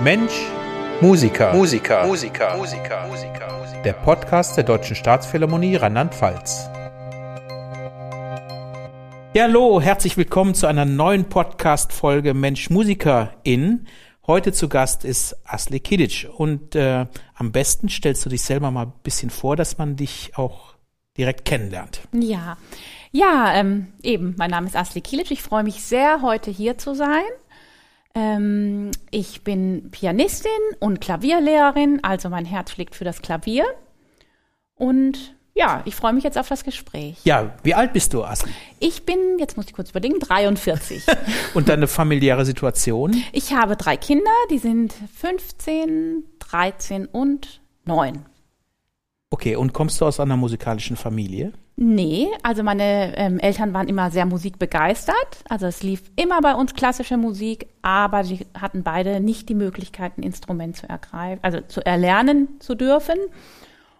Mensch, Musiker. Musiker. Musiker. Musiker. Musiker. Der Podcast der Deutschen Staatsphilharmonie Rheinland-Pfalz. Ja, hallo, herzlich willkommen zu einer neuen Podcast-Folge Mensch, Musiker in. Heute zu Gast ist Asli Kidic und äh, am besten stellst du dich selber mal ein bisschen vor, dass man dich auch direkt kennenlernt. Ja, ja, ähm, eben, mein Name ist Asli Kilic. Ich freue mich sehr, heute hier zu sein. Ähm, ich bin Pianistin und Klavierlehrerin, also mein Herz schlägt für das Klavier. Und ja, ich freue mich jetzt auf das Gespräch. Ja, wie alt bist du, Asli? Ich bin, jetzt muss ich kurz überlegen, 43. und deine familiäre Situation? Ich habe drei Kinder, die sind 15, 13 und 9. Okay, und kommst du aus einer musikalischen Familie? Nee, also meine ähm, Eltern waren immer sehr musikbegeistert. Also es lief immer bei uns klassische Musik, aber sie hatten beide nicht die Möglichkeit, ein Instrument zu ergreifen, also zu erlernen zu dürfen.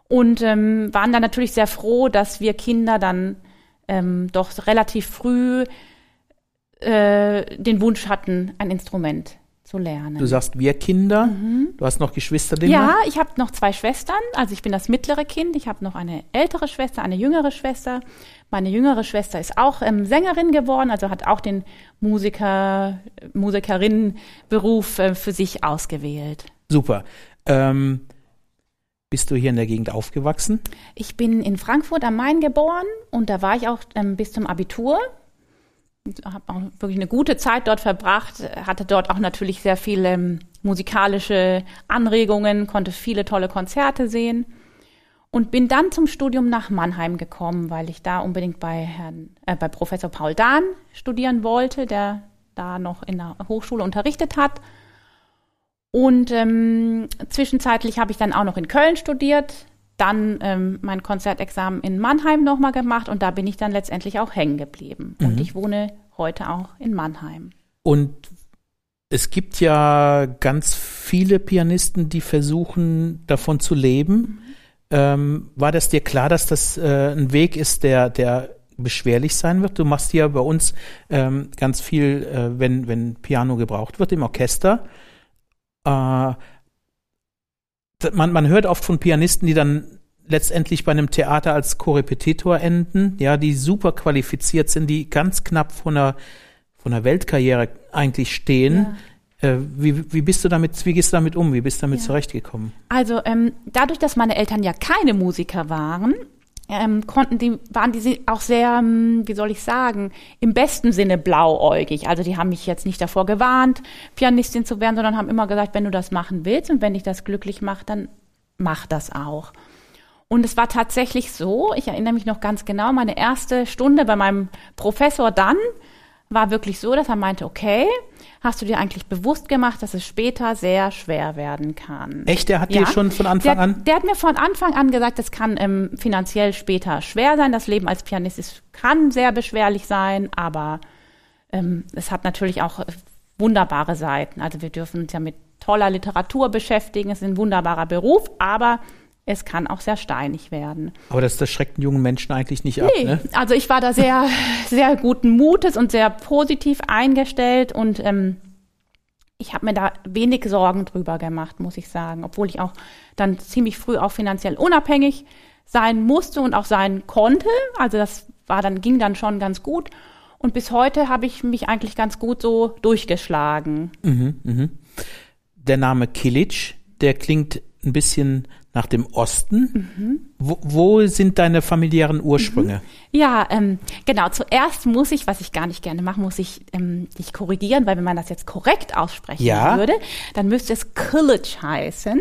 Und ähm, waren dann natürlich sehr froh, dass wir Kinder dann ähm, doch relativ früh äh, den Wunsch hatten, ein Instrument zu lernen. Du sagst wir Kinder. Mhm. Du hast noch Geschwister, Ja, ich habe noch zwei Schwestern. Also ich bin das mittlere Kind. Ich habe noch eine ältere Schwester, eine jüngere Schwester. Meine jüngere Schwester ist auch ähm, Sängerin geworden, also hat auch den Musiker, Musikerinnenberuf äh, für sich ausgewählt. Super. Ähm, bist du hier in der Gegend aufgewachsen? Ich bin in Frankfurt am Main geboren und da war ich auch ähm, bis zum Abitur habe auch wirklich eine gute Zeit dort verbracht, hatte dort auch natürlich sehr viele ähm, musikalische Anregungen, konnte viele tolle Konzerte sehen und bin dann zum Studium nach Mannheim gekommen, weil ich da unbedingt bei Herrn, äh, bei Professor Paul Dahn studieren wollte, der da noch in der Hochschule unterrichtet hat. Und ähm, zwischenzeitlich habe ich dann auch noch in Köln studiert, dann ähm, mein Konzertexamen in Mannheim nochmal gemacht und da bin ich dann letztendlich auch hängen geblieben. Mhm. Und ich wohne heute auch in Mannheim. Und es gibt ja ganz viele Pianisten, die versuchen, davon zu leben. Mhm. Ähm, war das dir klar, dass das äh, ein Weg ist, der, der beschwerlich sein wird? Du machst ja bei uns ähm, ganz viel, äh, wenn, wenn Piano gebraucht wird im Orchester. Äh, man, man hört oft von Pianisten, die dann letztendlich bei einem Theater als Korrepetitor enden, ja, die super qualifiziert sind, die ganz knapp von einer, von einer Weltkarriere eigentlich stehen. Ja. Äh, wie, wie bist du damit, wie gehst du damit um? Wie bist du damit ja. zurechtgekommen? Also ähm, dadurch, dass meine Eltern ja keine Musiker waren, ähm, konnten die, waren die auch sehr, ähm, wie soll ich sagen, im besten Sinne blauäugig. Also die haben mich jetzt nicht davor gewarnt, Pianistin zu werden, sondern haben immer gesagt, wenn du das machen willst und wenn dich das glücklich macht, dann mach das auch. Und es war tatsächlich so, ich erinnere mich noch ganz genau, meine erste Stunde bei meinem Professor dann war wirklich so, dass er meinte, okay, hast du dir eigentlich bewusst gemacht, dass es später sehr schwer werden kann? Echt? Der hat ja. dir schon von Anfang der, an? Der hat mir von Anfang an gesagt, es kann ähm, finanziell später schwer sein. Das Leben als Pianist ist, kann sehr beschwerlich sein, aber ähm, es hat natürlich auch wunderbare Seiten. Also wir dürfen uns ja mit toller Literatur beschäftigen. Es ist ein wunderbarer Beruf, aber es kann auch sehr steinig werden. Aber das, das schreckt einen jungen Menschen eigentlich nicht ab, nee, ne? Also ich war da sehr, sehr guten Mutes und sehr positiv eingestellt und ähm, ich habe mir da wenig Sorgen drüber gemacht, muss ich sagen, obwohl ich auch dann ziemlich früh auch finanziell unabhängig sein musste und auch sein konnte. Also das war dann ging dann schon ganz gut und bis heute habe ich mich eigentlich ganz gut so durchgeschlagen. Mhm, mh. Der Name Kilic, der klingt ein bisschen nach dem Osten. Mhm. Wo, wo, sind deine familiären Ursprünge? Mhm. Ja, ähm, genau. Zuerst muss ich, was ich gar nicht gerne mache, muss ich ähm, dich korrigieren, weil wenn man das jetzt korrekt aussprechen ja. würde, dann müsste es Kılıç heißen.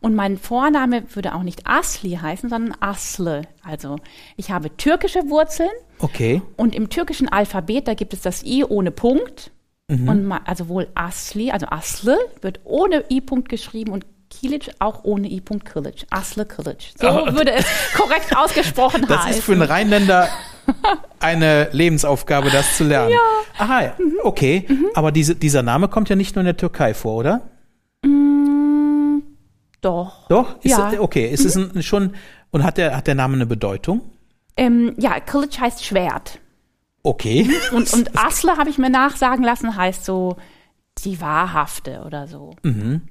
Und mein Vorname würde auch nicht Asli heißen, sondern Asle. Also ich habe türkische Wurzeln. Okay. Und im türkischen Alphabet, da gibt es das I ohne Punkt. Mhm. Und also wohl Asli, also Asle wird ohne I-Punkt geschrieben und Kilic auch ohne I. Kilic. Asle Kilic. So oh. würde es korrekt ausgesprochen das heißen. Das ist für einen Rheinländer eine Lebensaufgabe, das zu lernen. Ja. Aha, mhm. okay. Mhm. Aber diese, dieser Name kommt ja nicht nur in der Türkei vor, oder? Mm, doch. Doch? Ist, ja. Okay, ist mhm. es ein, schon, und hat der, hat der Name eine Bedeutung? Ähm, ja, Kilic heißt Schwert. Okay. Und, und Asle, habe ich mir nachsagen lassen, heißt so die wahrhafte oder so. Mhm.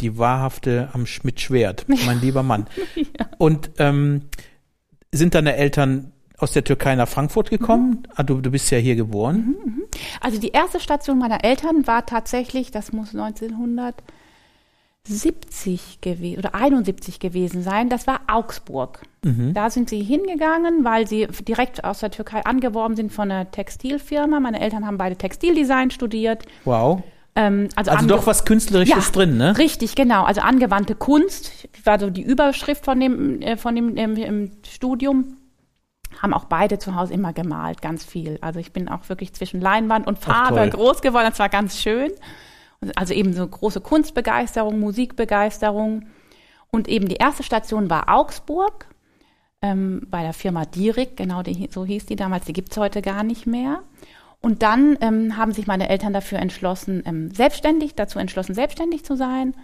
Die wahrhafte am Schmidt-Schwert, mein lieber Mann. ja. Und ähm, sind deine Eltern aus der Türkei nach Frankfurt gekommen? Mhm. Ah, du, du bist ja hier geboren. Mhm, mhm. Also die erste Station meiner Eltern war tatsächlich, das muss 1970 gewesen oder 71 gewesen sein. Das war Augsburg. Mhm. Da sind sie hingegangen, weil sie direkt aus der Türkei angeworben sind von einer Textilfirma. Meine Eltern haben beide Textildesign studiert. Wow. Ähm, also, also doch was Künstlerisches ja, drin, ne? Richtig, genau. Also angewandte Kunst war so die Überschrift von dem, äh, von dem ähm, Studium. Haben auch beide zu Hause immer gemalt, ganz viel. Also ich bin auch wirklich zwischen Leinwand und Farbe groß geworden. Das war ganz schön. Also eben so große Kunstbegeisterung, Musikbegeisterung. Und eben die erste Station war Augsburg ähm, bei der Firma Dierig, genau die, so hieß die damals, die gibt's heute gar nicht mehr. Und dann ähm, haben sich meine Eltern dafür entschlossen, ähm, selbstständig, dazu entschlossen, selbstständig zu sein.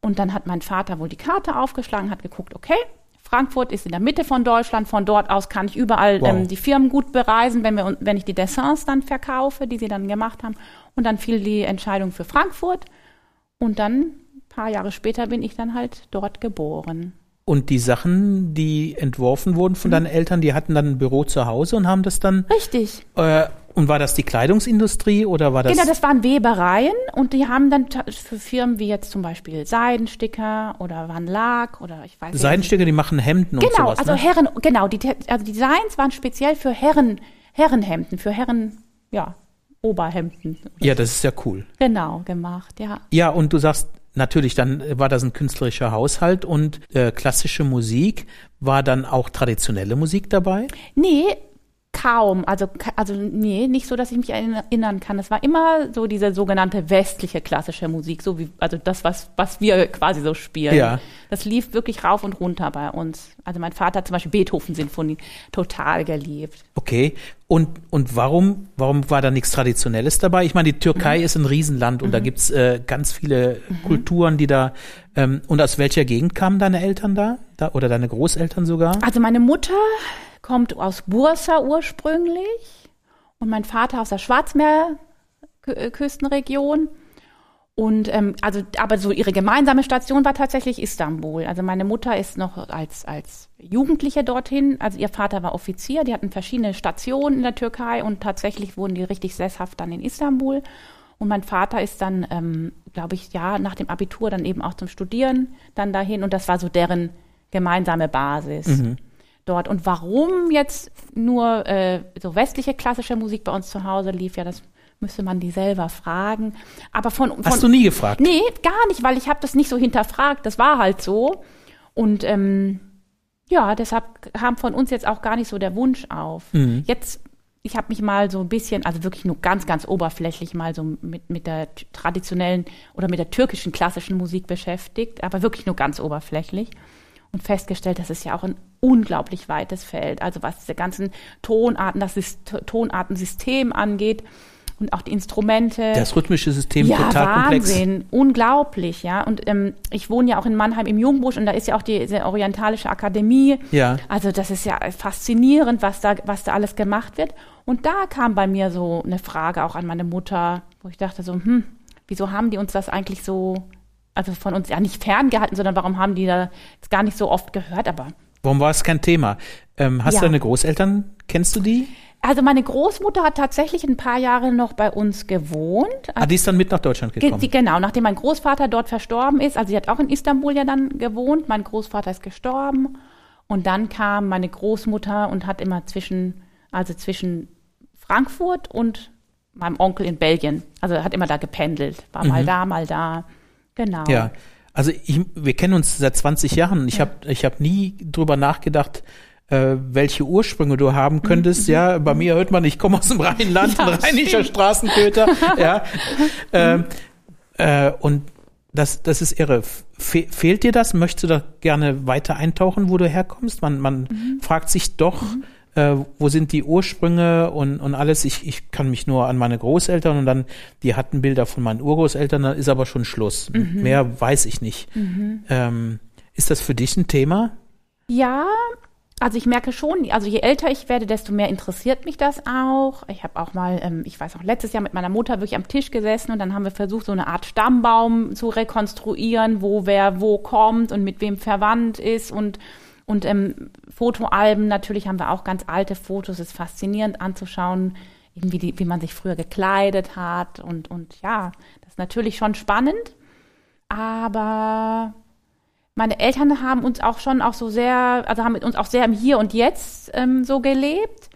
Und dann hat mein Vater wohl die Karte aufgeschlagen, hat geguckt, okay, Frankfurt ist in der Mitte von Deutschland, von dort aus kann ich überall wow. ähm, die Firmen gut bereisen, wenn, wir, wenn ich die Dessins dann verkaufe, die sie dann gemacht haben. Und dann fiel die Entscheidung für Frankfurt. Und dann, ein paar Jahre später, bin ich dann halt dort geboren. Und die Sachen, die entworfen wurden von mhm. deinen Eltern, die hatten dann ein Büro zu Hause und haben das dann. Richtig. Äh, und war das die Kleidungsindustrie oder war das? Genau, das waren Webereien und die haben dann für Firmen wie jetzt zum Beispiel Seidensticker oder Van Laak oder ich weiß nicht. Seidensticker, die machen Hemden genau, und sowas. Genau, also ne? Herren, genau, die, also die Designs waren speziell für Herren, Herrenhemden, für Herren, ja, Oberhemden. Ja, das ist ja cool. Genau, gemacht, ja. Ja, und du sagst, natürlich, dann war das ein künstlerischer Haushalt und äh, klassische Musik. War dann auch traditionelle Musik dabei? Nee, kaum, also, also nee, nicht so, dass ich mich erinnern kann. Es war immer so diese sogenannte westliche klassische Musik, so wie, also das, was, was wir quasi so spielen. Ja. Das lief wirklich rauf und runter bei uns. Also mein Vater hat zum Beispiel Beethoven-Sinfonie total geliebt. Okay. Und, und warum, warum war da nichts Traditionelles dabei? Ich meine, die Türkei mhm. ist ein Riesenland und mhm. da gibt's äh, ganz viele mhm. Kulturen, die da, ähm, und aus welcher Gegend kamen deine Eltern da? da? Oder deine Großeltern sogar? Also meine Mutter kommt aus Bursa ursprünglich und mein Vater aus der Schwarzmeerküstenregion. Und ähm, also, aber so ihre gemeinsame Station war tatsächlich Istanbul. Also meine Mutter ist noch als als Jugendliche dorthin. Also ihr Vater war Offizier. Die hatten verschiedene Stationen in der Türkei und tatsächlich wurden die richtig sesshaft dann in Istanbul. Und mein Vater ist dann, ähm, glaube ich, ja nach dem Abitur dann eben auch zum Studieren dann dahin. Und das war so deren gemeinsame Basis. Mhm dort. Und warum jetzt nur äh, so westliche klassische Musik bei uns zu Hause lief, ja, das müsste man die selber fragen. Aber von, von Hast du nie gefragt? Nee, gar nicht, weil ich habe das nicht so hinterfragt. Das war halt so. Und ähm, ja, deshalb kam von uns jetzt auch gar nicht so der Wunsch auf. Mhm. Jetzt, ich habe mich mal so ein bisschen, also wirklich nur ganz, ganz oberflächlich mal so mit, mit der traditionellen oder mit der türkischen klassischen Musik beschäftigt, aber wirklich nur ganz oberflächlich und festgestellt, das ist ja auch ein unglaublich weites Feld. Also was diese ganzen Tonarten, das Tonartensystem angeht und auch die Instrumente. Das rhythmische System ja, total Wahnsinn, komplex. unglaublich, ja. Und ähm, ich wohne ja auch in Mannheim im Jungbusch und da ist ja auch die, die Orientalische Akademie. Ja. Also das ist ja faszinierend, was da, was da alles gemacht wird. Und da kam bei mir so eine Frage auch an meine Mutter, wo ich dachte so, hm, wieso haben die uns das eigentlich so also von uns ja nicht ferngehalten, sondern warum haben die da jetzt gar nicht so oft gehört, aber. Warum war es kein Thema? Ähm, hast ja. du deine Großeltern, kennst du die? Also meine Großmutter hat tatsächlich ein paar Jahre noch bei uns gewohnt. Ah, die ist dann mit nach Deutschland gekommen? Ge genau, nachdem mein Großvater dort verstorben ist. Also sie hat auch in Istanbul ja dann gewohnt. Mein Großvater ist gestorben. Und dann kam meine Großmutter und hat immer zwischen, also zwischen Frankfurt und meinem Onkel in Belgien, also hat immer da gependelt. War mhm. mal da, mal da. Genau. Ja. Also ich, wir kennen uns seit 20 Jahren. Ich ja. habe ich hab nie drüber nachgedacht, äh, welche Ursprünge du haben könntest. Mhm. Ja, bei mir hört man, ich komme aus dem Rheinland, ja, ein rheinischer stimmt. Straßenköter. ja. Ähm, äh, und das, das ist irre. Fe fehlt dir das? Möchtest du da gerne weiter eintauchen, wo du herkommst? Man, man mhm. fragt sich doch, mhm äh, wo sind die Ursprünge und, und alles. Ich, ich kann mich nur an meine Großeltern und dann, die hatten Bilder von meinen Urgroßeltern, da ist aber schon Schluss. Mhm. Mehr weiß ich nicht. Mhm. Ähm, ist das für dich ein Thema? Ja, Also ich merke schon, also je älter ich werde, desto mehr interessiert mich das auch. Ich habe auch mal, ähm, ich weiß auch, letztes Jahr mit meiner Mutter wirklich am Tisch gesessen und dann haben wir versucht, so eine Art Stammbaum zu rekonstruieren, wo wer wo kommt und mit wem verwandt ist und und ähm, Fotoalben, natürlich haben wir auch ganz alte Fotos, ist faszinierend anzuschauen, irgendwie die, wie man sich früher gekleidet hat und, und ja, das ist natürlich schon spannend. Aber meine Eltern haben uns auch schon auch so sehr, also haben mit uns auch sehr im Hier und Jetzt ähm, so gelebt.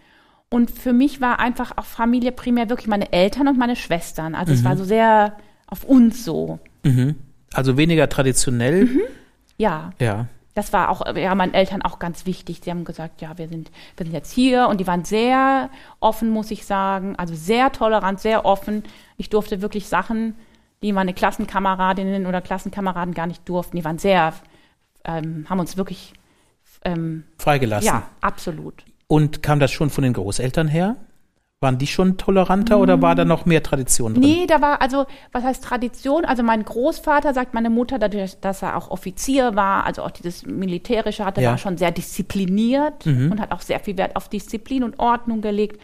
Und für mich war einfach auch Familie primär wirklich meine Eltern und meine Schwestern. Also mhm. es war so sehr auf uns so. Mhm. Also weniger traditionell. Mhm. Ja. Ja das war auch ja meinen Eltern auch ganz wichtig. Sie haben gesagt, ja, wir sind wir sind jetzt hier und die waren sehr offen, muss ich sagen, also sehr tolerant, sehr offen. Ich durfte wirklich Sachen, die meine Klassenkameradinnen oder Klassenkameraden gar nicht durften. Die waren sehr ähm, haben uns wirklich ähm, freigelassen. Ja, absolut. Und kam das schon von den Großeltern her? Waren die schon toleranter mm. oder war da noch mehr Tradition drin? Nee, da war, also, was heißt Tradition? Also mein Großvater, sagt meine Mutter, dadurch, dass er auch Offizier war, also auch dieses Militärische hatte, ja. war schon sehr diszipliniert mhm. und hat auch sehr viel Wert auf Disziplin und Ordnung gelegt,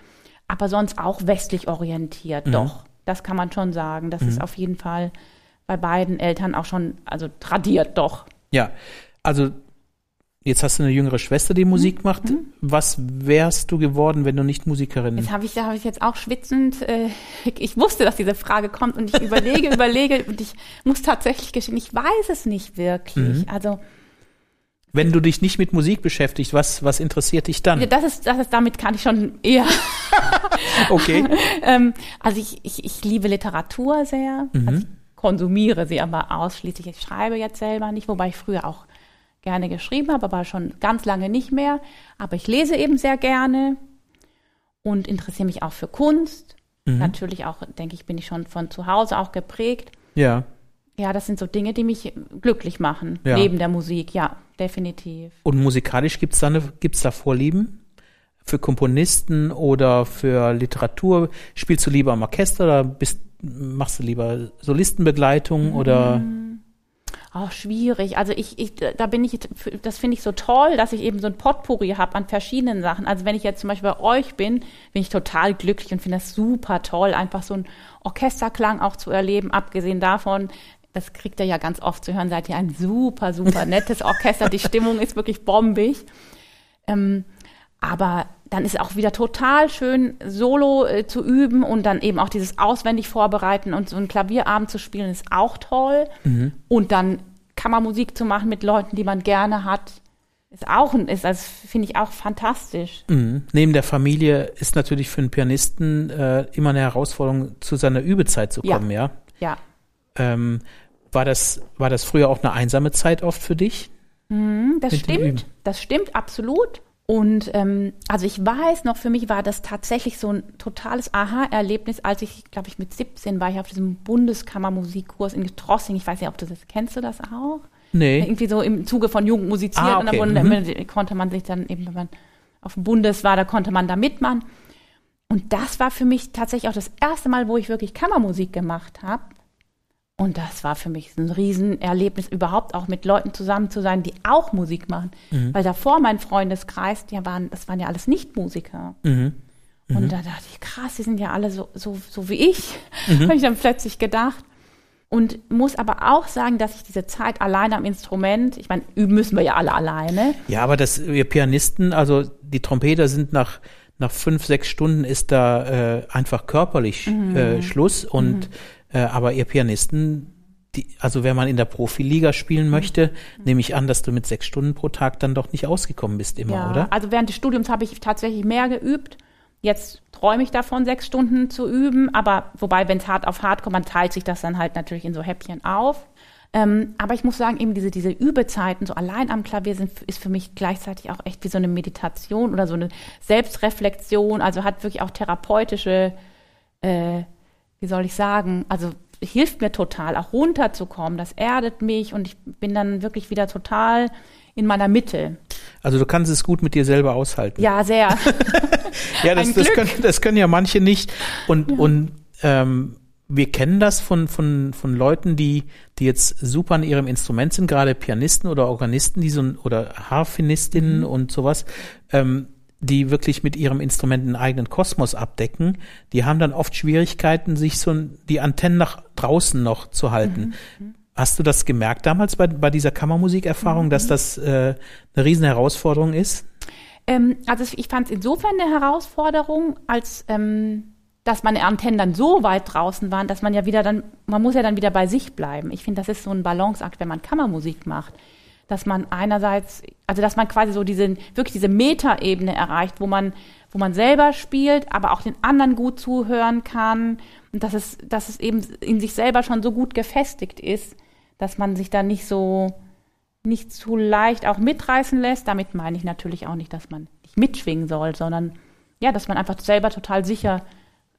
aber sonst auch westlich orientiert, mhm. doch. Das kann man schon sagen. Das mhm. ist auf jeden Fall bei beiden Eltern auch schon, also tradiert, doch. Ja, also Jetzt hast du eine jüngere Schwester, die Musik mhm. macht. Mhm. Was wärst du geworden, wenn du nicht Musikerin? Jetzt habe ich, da habe ich jetzt auch schwitzend. Äh, ich wusste, dass diese Frage kommt und ich überlege, überlege und ich muss tatsächlich gestehen, ich weiß es nicht wirklich. Mhm. Also wenn du dich nicht mit Musik beschäftigst, was was interessiert dich dann? Das ist, das ist damit kann ich schon eher. okay. ähm, also ich, ich, ich liebe Literatur sehr. Mhm. Also ich konsumiere sie aber ausschließlich. Ich schreibe jetzt selber nicht, wobei ich früher auch gerne geschrieben habe, aber schon ganz lange nicht mehr. Aber ich lese eben sehr gerne und interessiere mich auch für Kunst. Mhm. Natürlich auch, denke ich, bin ich schon von zu Hause auch geprägt. Ja. Ja, das sind so Dinge, die mich glücklich machen, ja. neben der Musik, ja, definitiv. Und musikalisch gibt es da, gibt's da Vorlieben? Für Komponisten oder für Literatur? Spielst du lieber am Orchester oder bist, machst du lieber Solistenbegleitung mhm. oder? Auch schwierig. Also ich, ich da bin ich, das finde ich so toll, dass ich eben so ein Potpourri habe an verschiedenen Sachen. Also wenn ich jetzt zum Beispiel bei euch bin, bin ich total glücklich und finde das super toll, einfach so ein Orchesterklang auch zu erleben. Abgesehen davon, das kriegt ihr ja ganz oft zu hören, seid ihr ein super, super nettes Orchester. Die Stimmung ist wirklich bombig. Ähm, aber dann ist es auch wieder total schön, Solo äh, zu üben und dann eben auch dieses auswendig vorbereiten und so einen Klavierabend zu spielen, ist auch toll. Mhm. Und dann Kammermusik zu machen mit Leuten, die man gerne hat, ist auch, ist, also finde ich auch fantastisch. Mhm. Neben der Familie ist natürlich für einen Pianisten äh, immer eine Herausforderung, zu seiner Übezeit zu kommen, ja? Ja. ja. Ähm, war das, war das früher auch eine einsame Zeit oft für dich? Mhm, das stimmt. Das stimmt absolut. Und ähm, also ich weiß noch, für mich war das tatsächlich so ein totales Aha-Erlebnis, als ich, glaube ich, mit 17 war ich auf diesem Bundeskammermusikkurs in Trossing. Ich weiß nicht, ob du das kennst du das auch? Nee. Irgendwie so im Zuge von Jugend musiziert ah, okay. und dann mhm. konnte man sich dann eben, wenn man auf dem Bundes war, da konnte man da mitmachen. Und das war für mich tatsächlich auch das erste Mal, wo ich wirklich Kammermusik gemacht habe. Und das war für mich ein Riesenerlebnis, überhaupt auch mit Leuten zusammen zu sein, die auch Musik machen. Mhm. Weil davor mein Freundeskreis, die waren, das waren ja alles Nichtmusiker. Mhm. Mhm. Und da dachte ich, krass, die sind ja alle so, so, so wie ich, mhm. habe ich dann plötzlich gedacht. Und muss aber auch sagen, dass ich diese Zeit alleine am Instrument, ich meine, üben müssen wir ja alle alleine. Ja, aber das, wir Pianisten, also die Trompeter sind nach, nach fünf, sechs Stunden ist da äh, einfach körperlich mhm. äh, Schluss und mhm. Äh, aber ihr Pianisten, die, also wenn man in der Profiliga spielen möchte, mhm. nehme ich an, dass du mit sechs Stunden pro Tag dann doch nicht ausgekommen bist immer, ja, oder? Also während des Studiums habe ich tatsächlich mehr geübt. Jetzt träume ich davon, sechs Stunden zu üben, aber wobei, wenn es hart auf hart kommt, man teilt sich das dann halt natürlich in so Häppchen auf. Ähm, aber ich muss sagen, eben diese, diese Übezeiten, so allein am Klavier sind, ist für mich gleichzeitig auch echt wie so eine Meditation oder so eine Selbstreflexion, also hat wirklich auch therapeutische äh, wie soll ich sagen, also hilft mir total, auch runterzukommen. Das erdet mich und ich bin dann wirklich wieder total in meiner Mitte. Also du kannst es gut mit dir selber aushalten. Ja, sehr. ja, das, das, können, das können ja manche nicht. Und, ja. und ähm, wir kennen das von, von, von Leuten, die, die jetzt super an ihrem Instrument sind, gerade Pianisten oder Organisten, die so, oder Harfinistinnen mhm. und sowas, ähm, die wirklich mit ihrem Instrument einen eigenen Kosmos abdecken, die haben dann oft Schwierigkeiten, sich so die Antennen nach draußen noch zu halten. Mhm. mhm. Hast du das gemerkt damals bei, bei dieser Kammermusikerfahrung, mhm. dass das äh, eine riesen Herausforderung ist? Ähm, also ich fand es insofern eine Herausforderung, als ähm, dass meine Antennen dann so weit draußen waren, dass man ja wieder dann, man muss ja dann wieder bei sich bleiben. Ich finde, das ist so ein Balanceakt, wenn man Kammermusik macht. Dass man einerseits, also dass man quasi so diese, wirklich diese Metaebene erreicht, wo man, wo man selber spielt, aber auch den anderen gut zuhören kann. Und dass es, dass es eben in sich selber schon so gut gefestigt ist, dass man sich da nicht so, nicht zu leicht auch mitreißen lässt. Damit meine ich natürlich auch nicht, dass man nicht mitschwingen soll, sondern ja, dass man einfach selber total sicher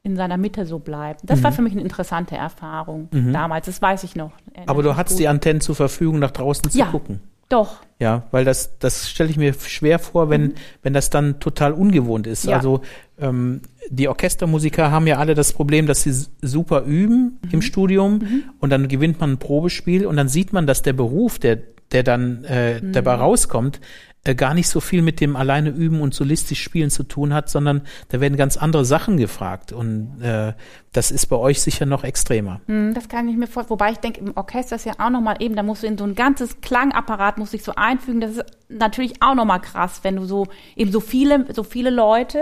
in seiner Mitte so bleibt. Das mhm. war für mich eine interessante Erfahrung mhm. damals, das weiß ich noch. Aber du hattest gut. die Antennen zur Verfügung, nach draußen zu ja, gucken. Doch. Ja, weil das, das stelle ich mir schwer vor, wenn, mhm. wenn das dann total ungewohnt ist. Ja. Also ähm, die Orchestermusiker haben ja alle das Problem, dass sie super üben im mhm. Studium mhm. und dann gewinnt man ein Probespiel und dann sieht man, dass der Beruf, der der dann äh, mhm. dabei rauskommt, gar nicht so viel mit dem alleine üben und solistisch spielen zu tun hat, sondern da werden ganz andere Sachen gefragt und äh, das ist bei euch sicher noch extremer. Mhm, das kann ich mir vorstellen. Wobei ich denke, im Orchester ist ja auch nochmal eben, da musst du in so ein ganzes Klangapparat musst dich so einfügen. Das ist natürlich auch nochmal krass, wenn du so eben so viele, so viele Leute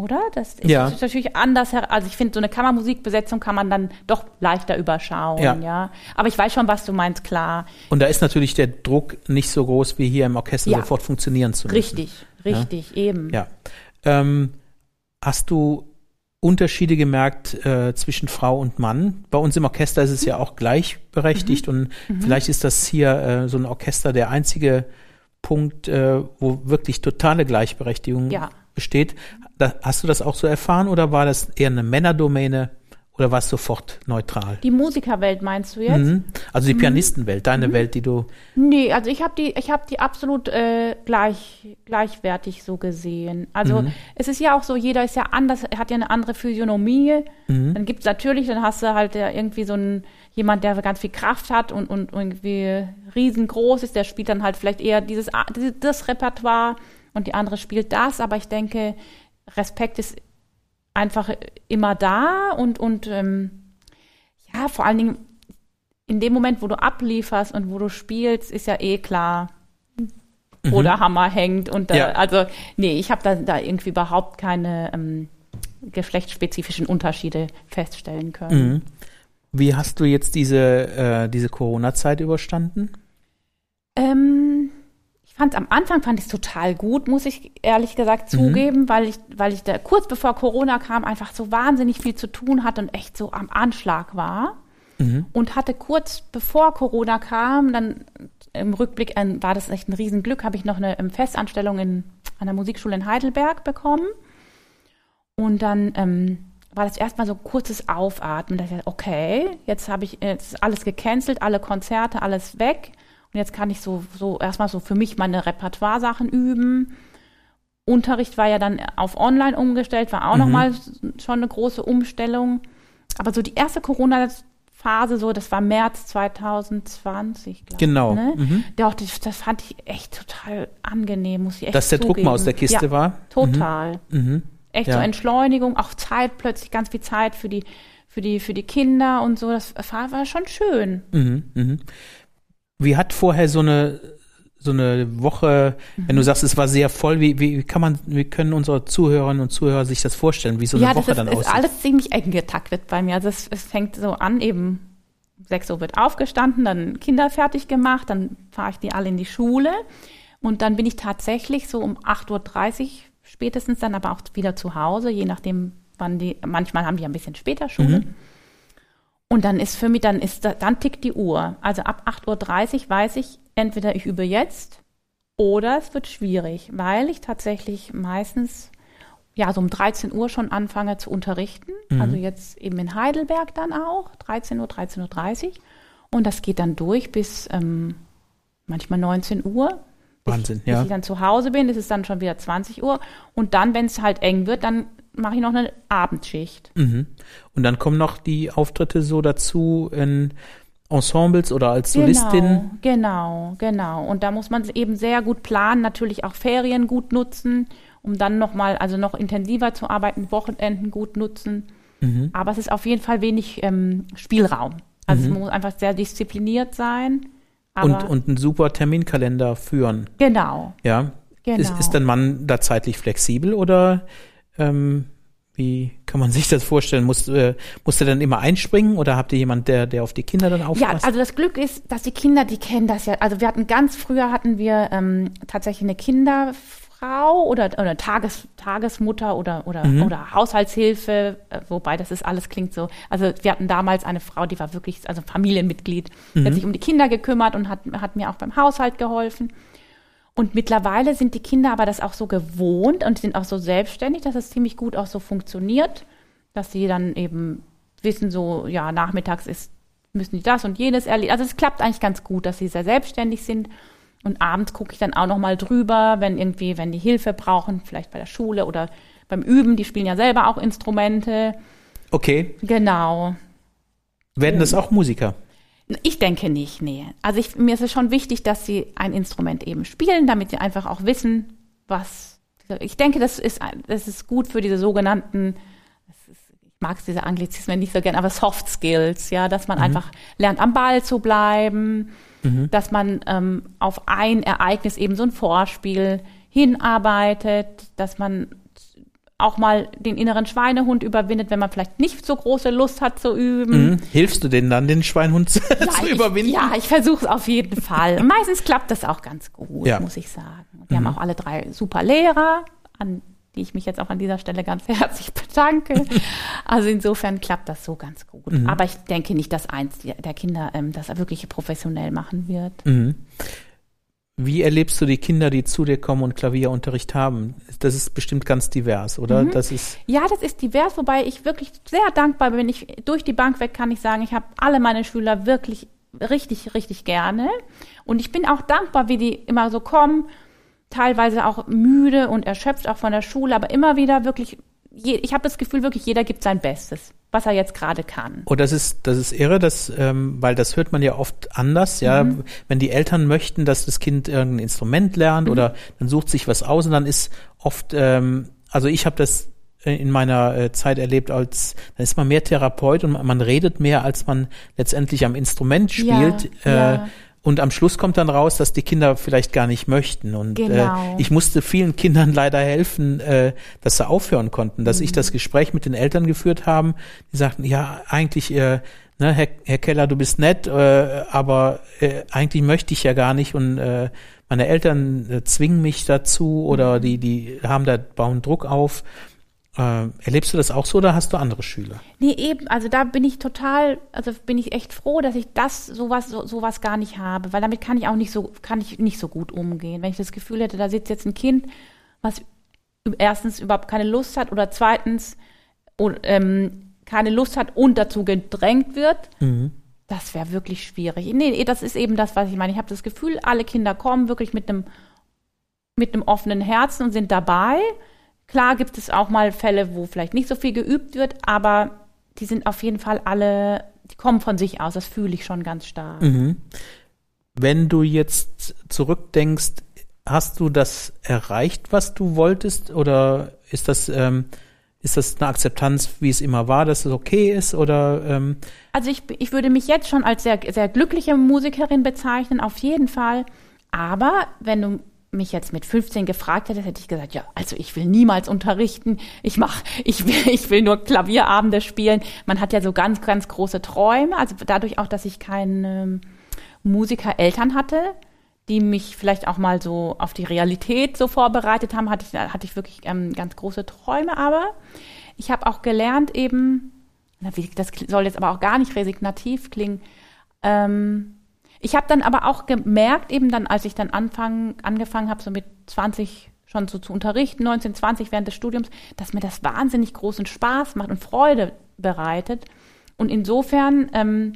oder? Das ist, ja. natürlich anders. Also ich finde, so eine Kammermusikbesetzung kann man dann doch leichter überschauen, ja. ja. Aber ich weiß schon, was du meinst, klar. Und da ist natürlich der Druck nicht so groß, wie hier im Orchester ja. sofort funktionieren zu müssen. Richtig, richtig, eben. Ja. Ähm, hast du Unterschiede gemerkt äh, zwischen Frau und Mann? Bei uns im Orchester ist es ja auch gleichberechtigt mhm. und mhm. vielleicht ist das hier äh, so ein Orchester der einzige Punkt, äh, wo wirklich totale Gleichberechtigung ja. Besteht. Hast du das auch so erfahren oder war das eher eine Männerdomäne oder war es sofort neutral? Die Musikerwelt meinst du jetzt? Mhm. Also die mhm. Pianistenwelt, deine mhm. Welt, die du. Nee, also ich habe die, ich habe die absolut äh, gleich, gleichwertig so gesehen. Also mhm. es ist ja auch so, jeder ist ja anders, hat ja eine andere Physiognomie. Mhm. Dann gibt es natürlich, dann hast du halt irgendwie so einen jemand, der ganz viel Kraft hat und, und irgendwie riesengroß ist, der spielt dann halt vielleicht eher dieses das Repertoire und die andere spielt das. Aber ich denke, Respekt ist einfach immer da und, und ähm, ja, vor allen Dingen in dem Moment, wo du ablieferst und wo du spielst, ist ja eh klar, wo mhm. der Hammer hängt. Und da, ja. also, nee, ich habe da, da irgendwie überhaupt keine ähm, geschlechtsspezifischen Unterschiede feststellen können. Mhm. Wie hast du jetzt diese, äh, diese Corona-Zeit überstanden? Ähm, fand am Anfang fand ich es total gut, muss ich ehrlich gesagt mhm. zugeben, mhm. weil ich, weil ich da kurz bevor Corona kam einfach so wahnsinnig viel zu tun hatte und echt so am Anschlag war. Mhm. Und hatte kurz bevor Corona kam, dann im Rückblick ein, war das echt ein Riesenglück, habe ich noch eine Festanstellung in, an der Musikschule in Heidelberg bekommen. Und dann ähm, war das erstmal so ein kurzes Aufatmen. Da ich, okay, jetzt habe ich jetzt alles gecancelt, alle Konzerte, alles weg. Und jetzt kann ich so, so erstmal so für mich meine Repertoire-Sachen üben. Unterricht war ja dann auf online umgestellt, war auch mhm. nochmal schon eine große Umstellung. Aber so die erste Corona-Phase, so, das war März 2020, glaube genau. ich. Genau. Ne? Mhm. Doch, das, das, fand ich echt total angenehm, muss ich echt Dass der zugeben. Druck mal aus der Kiste ja, war? Total. Mhm. mhm. Echt ja. so Entschleunigung, auch Zeit, plötzlich ganz viel Zeit für die, für die, für die Kinder und so. Das war, war schon schön. Mhm. Mhm. Wie hat vorher so eine so eine Woche, mhm. wenn du sagst, es war sehr voll, wie, wie kann man, wie können unsere Zuhörerinnen und Zuhörer sich das vorstellen, wie so eine ja, Woche ist, dann aussieht? Ja, das ist alles ziemlich eng getaktet bei mir. Also es, es fängt so an, eben 6 Uhr wird aufgestanden, dann Kinder fertig gemacht, dann fahre ich die alle in die Schule und dann bin ich tatsächlich so um 8.30 Uhr spätestens dann aber auch wieder zu Hause, je nachdem, wann die, manchmal haben die ein bisschen später Schule. Mhm. Und dann ist für mich, dann ist, dann tickt die Uhr. Also ab 8.30 Uhr weiß ich, entweder ich übe jetzt oder es wird schwierig, weil ich tatsächlich meistens ja so um 13 Uhr schon anfange zu unterrichten. Mhm. Also jetzt eben in Heidelberg dann auch, 13 Uhr, 13.30 Uhr. Und das geht dann durch bis ähm, manchmal 19 Uhr. Wahnsinn, bis, ja. Bis ich dann zu Hause bin, ist es dann schon wieder 20 Uhr. Und dann, wenn es halt eng wird, dann mache ich noch eine Abendschicht. Mhm. Und dann kommen noch die Auftritte so dazu in Ensembles oder als Solistin. Genau, genau, genau. Und da muss man eben sehr gut planen, natürlich auch Ferien gut nutzen, um dann nochmal, also noch intensiver zu arbeiten, Wochenenden gut nutzen. Mhm. Aber es ist auf jeden Fall wenig ähm, Spielraum. Also mhm. es muss einfach sehr diszipliniert sein. und, und einen super Terminkalender führen. Genau. Ja. Genau. Ist, ist dein Mann da zeitlich flexibel oder ähm, wie kann man sich das vorstellen? Muss, äh, musst du dann immer einspringen oder habt ihr jemand, der, der auf die Kinder dann aufpasst? Ja, also das Glück ist, dass die Kinder, die kennen das ja. Also wir hatten ganz früher hatten wir ähm, tatsächlich eine Kinderfrau oder, oder Tages, Tagesmutter oder, oder, mhm. oder Haushaltshilfe, äh, wobei das ist alles klingt so. Also wir hatten damals eine Frau, die war wirklich, also Familienmitglied, mhm. die hat sich um die Kinder gekümmert und hat, hat mir auch beim Haushalt geholfen. Und mittlerweile sind die Kinder aber das auch so gewohnt und sind auch so selbstständig, dass es ziemlich gut auch so funktioniert, dass sie dann eben wissen, so, ja, nachmittags ist, müssen die das und jenes erledigen. Also es klappt eigentlich ganz gut, dass sie sehr selbstständig sind. Und abends gucke ich dann auch nochmal drüber, wenn irgendwie, wenn die Hilfe brauchen, vielleicht bei der Schule oder beim Üben, die spielen ja selber auch Instrumente. Okay. Genau. Werden das auch Musiker? Ich denke nicht, nee. Also ich, mir ist es schon wichtig, dass sie ein Instrument eben spielen, damit sie einfach auch wissen, was. Ich denke, das ist, das ist gut für diese sogenannten, ist, ich mag diese Anglizismen nicht so gern, aber Soft Skills, ja, dass man mhm. einfach lernt, am Ball zu bleiben, mhm. dass man ähm, auf ein Ereignis eben so ein Vorspiel hinarbeitet, dass man auch mal den inneren Schweinehund überwindet, wenn man vielleicht nicht so große Lust hat zu üben. Mhm. Hilfst du denen dann, den Schweinehund zu, ja, zu überwinden? Ich, ja, ich versuche es auf jeden Fall. Meistens klappt das auch ganz gut, ja. muss ich sagen. Wir mhm. haben auch alle drei super Lehrer, an die ich mich jetzt auch an dieser Stelle ganz herzlich bedanke. Also insofern klappt das so ganz gut. Mhm. Aber ich denke nicht, dass eins der Kinder ähm, das wirklich professionell machen wird. Wie erlebst du die Kinder, die zu dir kommen und Klavierunterricht haben? Das ist bestimmt ganz divers, oder? Mhm. Das ist ja, das ist divers, wobei ich wirklich sehr dankbar bin. Ich durch die Bank weg kann ich sagen, ich habe alle meine Schüler wirklich richtig, richtig gerne. Und ich bin auch dankbar, wie die immer so kommen, teilweise auch müde und erschöpft auch von der Schule, aber immer wieder wirklich, ich habe das Gefühl, wirklich jeder gibt sein Bestes was er jetzt gerade kann. Oh, das ist, das ist irre, das, ähm, weil das hört man ja oft anders, ja. Mhm. Wenn die Eltern möchten, dass das Kind irgendein Instrument lernt mhm. oder dann sucht sich was aus und dann ist oft, ähm, also ich habe das in meiner äh, Zeit erlebt, als dann ist man mehr Therapeut und man redet mehr, als man letztendlich am Instrument spielt. Ja, äh, ja. Und am Schluss kommt dann raus, dass die Kinder vielleicht gar nicht möchten. Und äh, genau. äh, ich musste vielen Kindern leider helfen, äh, dass sie aufhören konnten, dass mhm. ich das Gespräch mit den Eltern geführt haben. Die sagten, ja, eigentlich, äh, ne, Herr, Herr Keller, du bist nett, äh, aber äh, eigentlich möchte ich ja gar nicht. Und äh, meine Eltern äh, zwingen mich dazu oder mhm. die, die haben da, bauen Druck auf. Äh, erlebst du das auch so oder hast du andere Schüler? Nee, eben, also da bin ich total, also bin ich echt froh, dass ich das sowas so, sowas gar nicht habe, weil damit kann ich auch nicht so kann ich nicht so gut umgehen. Wenn ich das Gefühl hätte, da sitzt jetzt ein Kind, was erstens überhaupt keine Lust hat oder zweitens und, ähm, keine Lust hat und dazu gedrängt wird, mhm. das wäre wirklich schwierig. Nee, das ist eben das, was ich meine. Ich habe das Gefühl, alle Kinder kommen wirklich mit einem mit einem offenen Herzen und sind dabei Klar gibt es auch mal Fälle, wo vielleicht nicht so viel geübt wird, aber die sind auf jeden Fall alle, die kommen von sich aus, das fühle ich schon ganz stark. Mhm. Wenn du jetzt zurückdenkst, hast du das erreicht, was du wolltest, oder ist das, ähm, ist das eine Akzeptanz, wie es immer war, dass es okay ist, oder? Ähm also ich, ich würde mich jetzt schon als sehr, sehr glückliche Musikerin bezeichnen, auf jeden Fall. Aber wenn du mich jetzt mit 15 gefragt hätte, hätte ich gesagt, ja, also ich will niemals unterrichten. Ich mach, ich will, ich will nur Klavierabende spielen. Man hat ja so ganz, ganz große Träume. Also dadurch auch, dass ich keine ähm, Musiker-Eltern hatte, die mich vielleicht auch mal so auf die Realität so vorbereitet haben, hatte ich, hatte ich wirklich ähm, ganz große Träume. Aber ich habe auch gelernt eben, das soll jetzt aber auch gar nicht resignativ klingen, ähm, ich habe dann aber auch gemerkt, eben dann, als ich dann anfang, angefangen habe, so mit 20 schon so zu unterrichten, 19, 20 während des Studiums, dass mir das wahnsinnig großen Spaß macht und Freude bereitet. Und insofern, ähm,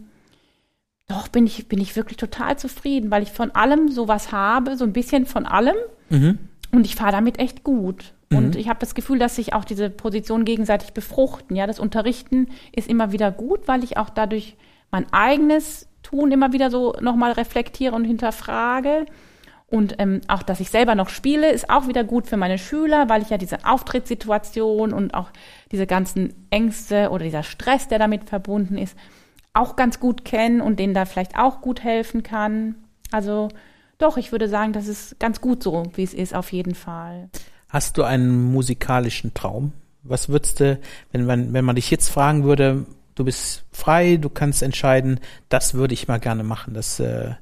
doch bin ich, bin ich wirklich total zufrieden, weil ich von allem sowas habe, so ein bisschen von allem. Mhm. Und ich fahre damit echt gut. Und ich habe das Gefühl, dass sich auch diese Positionen gegenseitig befruchten. Ja, das Unterrichten ist immer wieder gut, weil ich auch dadurch mein eigenes Tun immer wieder so nochmal reflektiere und hinterfrage. Und ähm, auch, dass ich selber noch spiele, ist auch wieder gut für meine Schüler, weil ich ja diese Auftrittssituation und auch diese ganzen Ängste oder dieser Stress, der damit verbunden ist, auch ganz gut kenne und denen da vielleicht auch gut helfen kann. Also doch, ich würde sagen, das ist ganz gut so, wie es ist, auf jeden Fall. Hast du einen musikalischen Traum? Was würdest du, wenn man, wenn man dich jetzt fragen würde, du bist frei, du kannst entscheiden, das würde ich mal gerne machen, das, äh,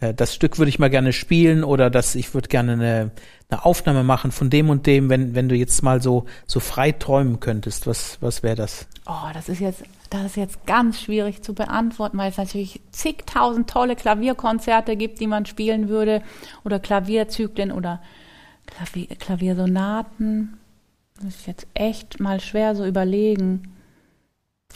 äh das Stück würde ich mal gerne spielen oder das, ich würde gerne eine, eine Aufnahme machen von dem und dem, wenn, wenn du jetzt mal so, so frei träumen könntest, was, was wäre das? Oh, das ist jetzt, das ist jetzt ganz schwierig zu beantworten, weil es natürlich zigtausend tolle Klavierkonzerte gibt, die man spielen würde oder Klavierzyklen oder Klavier, Klaviersonaten. Das ist jetzt echt mal schwer so überlegen.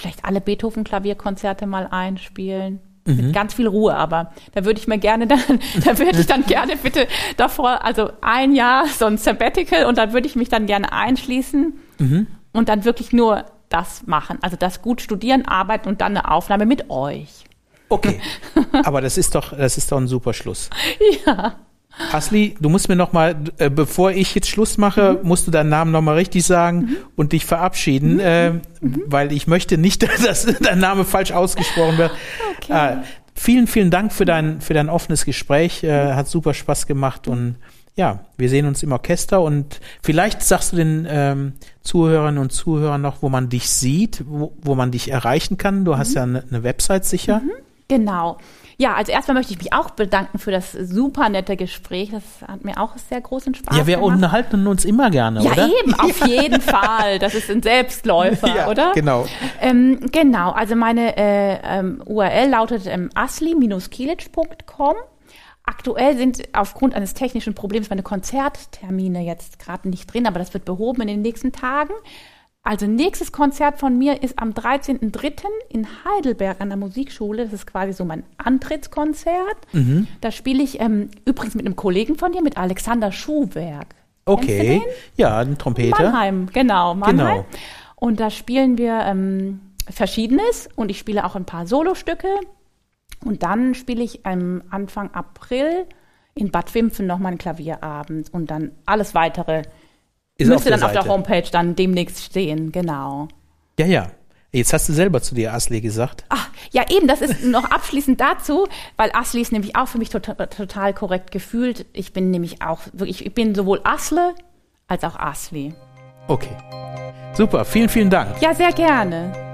Vielleicht alle Beethoven-Klavierkonzerte mal einspielen. Mhm. Mit ganz viel Ruhe, aber da würde ich mir gerne dann, da würde ich dann gerne bitte davor, also ein Jahr so ein Sabbatical und dann würde ich mich dann gerne einschließen mhm. und dann wirklich nur das machen. Also das gut studieren, arbeiten und dann eine Aufnahme mit euch. Okay. Aber das ist doch, das ist doch ein super Schluss. Ja. Asli, du musst mir noch mal, äh, bevor ich jetzt Schluss mache, mhm. musst du deinen Namen noch mal richtig sagen mhm. und dich verabschieden, mhm. äh, mhm. weil ich möchte nicht, dass dein Name falsch ausgesprochen wird. Okay. Äh, vielen, vielen Dank für dein, für dein offenes Gespräch. Äh, hat super Spaß gemacht und ja, wir sehen uns im Orchester und vielleicht sagst du den ähm, Zuhörerinnen und Zuhörern noch, wo man dich sieht, wo, wo man dich erreichen kann. Du mhm. hast ja eine, eine Website sicher. Mhm. Genau. Ja, also erstmal möchte ich mich auch bedanken für das super nette Gespräch. Das hat mir auch sehr großen Spaß gemacht. Ja, wir gemacht. unterhalten uns immer gerne, ja, oder? Ja, eben, auf jeden Fall. Das ist ein Selbstläufer, ja, oder? Genau. Ähm, genau, also meine äh, ähm, URL lautet ähm, asli-kilic.com. Aktuell sind aufgrund eines technischen Problems meine Konzerttermine jetzt gerade nicht drin, aber das wird behoben in den nächsten Tagen. Also nächstes Konzert von mir ist am 13.03. in Heidelberg an der Musikschule. Das ist quasi so mein Antrittskonzert. Mhm. Da spiele ich ähm, übrigens mit einem Kollegen von dir, mit Alexander Schuhwerk. Okay, ja, ein Trompeter. Mannheim, genau, Mannheim. Genau. Und da spielen wir ähm, Verschiedenes und ich spiele auch ein paar Solostücke. Und dann spiele ich am Anfang April in Bad Wimpfen nochmal einen Klavierabend und dann alles weitere ist müsste dann Seite. auf der Homepage dann demnächst stehen, genau. Ja, ja. Jetzt hast du selber zu dir Asli gesagt. Ach, ja, eben, das ist noch abschließend dazu, weil Asli ist nämlich auch für mich total, total korrekt gefühlt. Ich bin nämlich auch wirklich, ich bin sowohl Asle als auch Asli. Okay. Super, vielen, vielen Dank. Ja, sehr gerne.